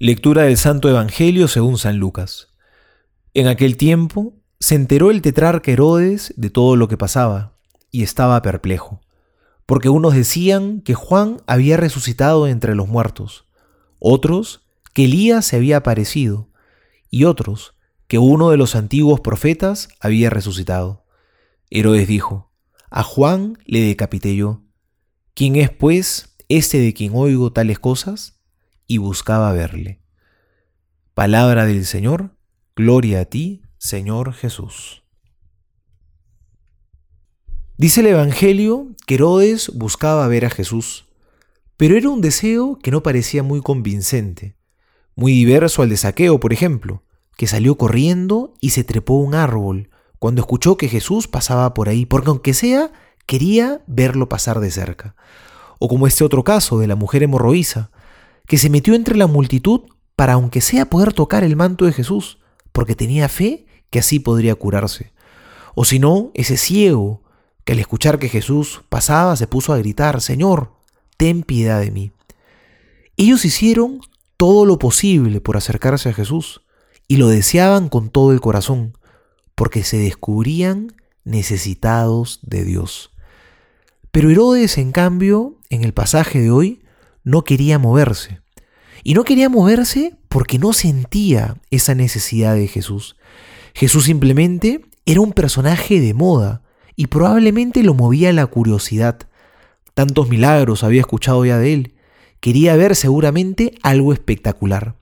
Lectura del Santo Evangelio según San Lucas. En aquel tiempo se enteró el tetrarca Herodes de todo lo que pasaba y estaba perplejo, porque unos decían que Juan había resucitado entre los muertos, otros que Elías se había aparecido y otros que uno de los antiguos profetas había resucitado. Herodes dijo, a Juan le decapité yo. ¿Quién es, pues, este de quien oigo tales cosas? Y buscaba verle. Palabra del Señor, gloria a ti, Señor Jesús. Dice el Evangelio que Herodes buscaba ver a Jesús, pero era un deseo que no parecía muy convincente, muy diverso al de Saqueo, por ejemplo, que salió corriendo y se trepó a un árbol cuando escuchó que Jesús pasaba por ahí, porque aunque sea, quería verlo pasar de cerca. O como este otro caso de la mujer hemorroísa, que se metió entre la multitud para aunque sea poder tocar el manto de Jesús, porque tenía fe que así podría curarse. O si no, ese ciego que al escuchar que Jesús pasaba se puso a gritar, Señor, ten piedad de mí. Ellos hicieron todo lo posible por acercarse a Jesús y lo deseaban con todo el corazón, porque se descubrían necesitados de Dios. Pero Herodes, en cambio, en el pasaje de hoy, no quería moverse. Y no quería moverse porque no sentía esa necesidad de Jesús. Jesús simplemente era un personaje de moda y probablemente lo movía la curiosidad. Tantos milagros había escuchado ya de él. Quería ver seguramente algo espectacular.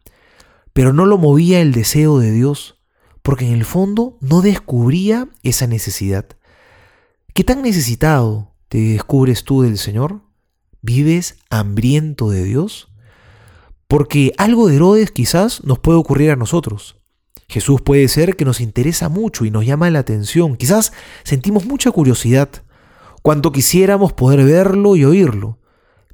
Pero no lo movía el deseo de Dios, porque en el fondo no descubría esa necesidad. ¿Qué tan necesitado te descubres tú del Señor? ¿Vives hambriento de Dios? Porque algo de Herodes quizás nos puede ocurrir a nosotros. Jesús puede ser que nos interesa mucho y nos llama la atención. Quizás sentimos mucha curiosidad, cuanto quisiéramos poder verlo y oírlo.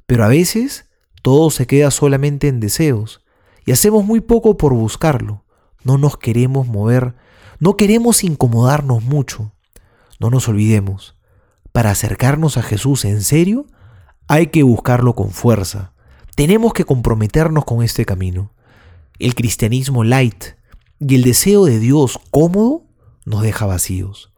Pero a veces todo se queda solamente en deseos y hacemos muy poco por buscarlo. No nos queremos mover, no queremos incomodarnos mucho. No nos olvidemos, para acercarnos a Jesús en serio, hay que buscarlo con fuerza. Tenemos que comprometernos con este camino. El cristianismo light y el deseo de Dios cómodo nos deja vacíos.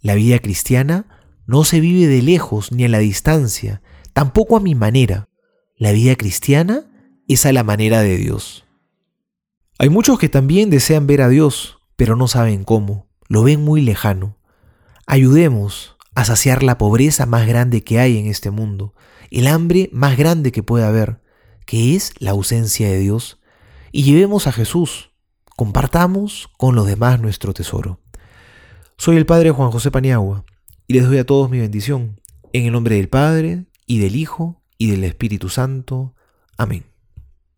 La vida cristiana no se vive de lejos ni a la distancia, tampoco a mi manera. La vida cristiana es a la manera de Dios. Hay muchos que también desean ver a Dios, pero no saben cómo, lo ven muy lejano. Ayudemos a saciar la pobreza más grande que hay en este mundo, el hambre más grande que puede haber, que es la ausencia de Dios, y llevemos a Jesús, compartamos con los demás nuestro tesoro. Soy el Padre Juan José Paniagua, y les doy a todos mi bendición, en el nombre del Padre, y del Hijo, y del Espíritu Santo. Amén.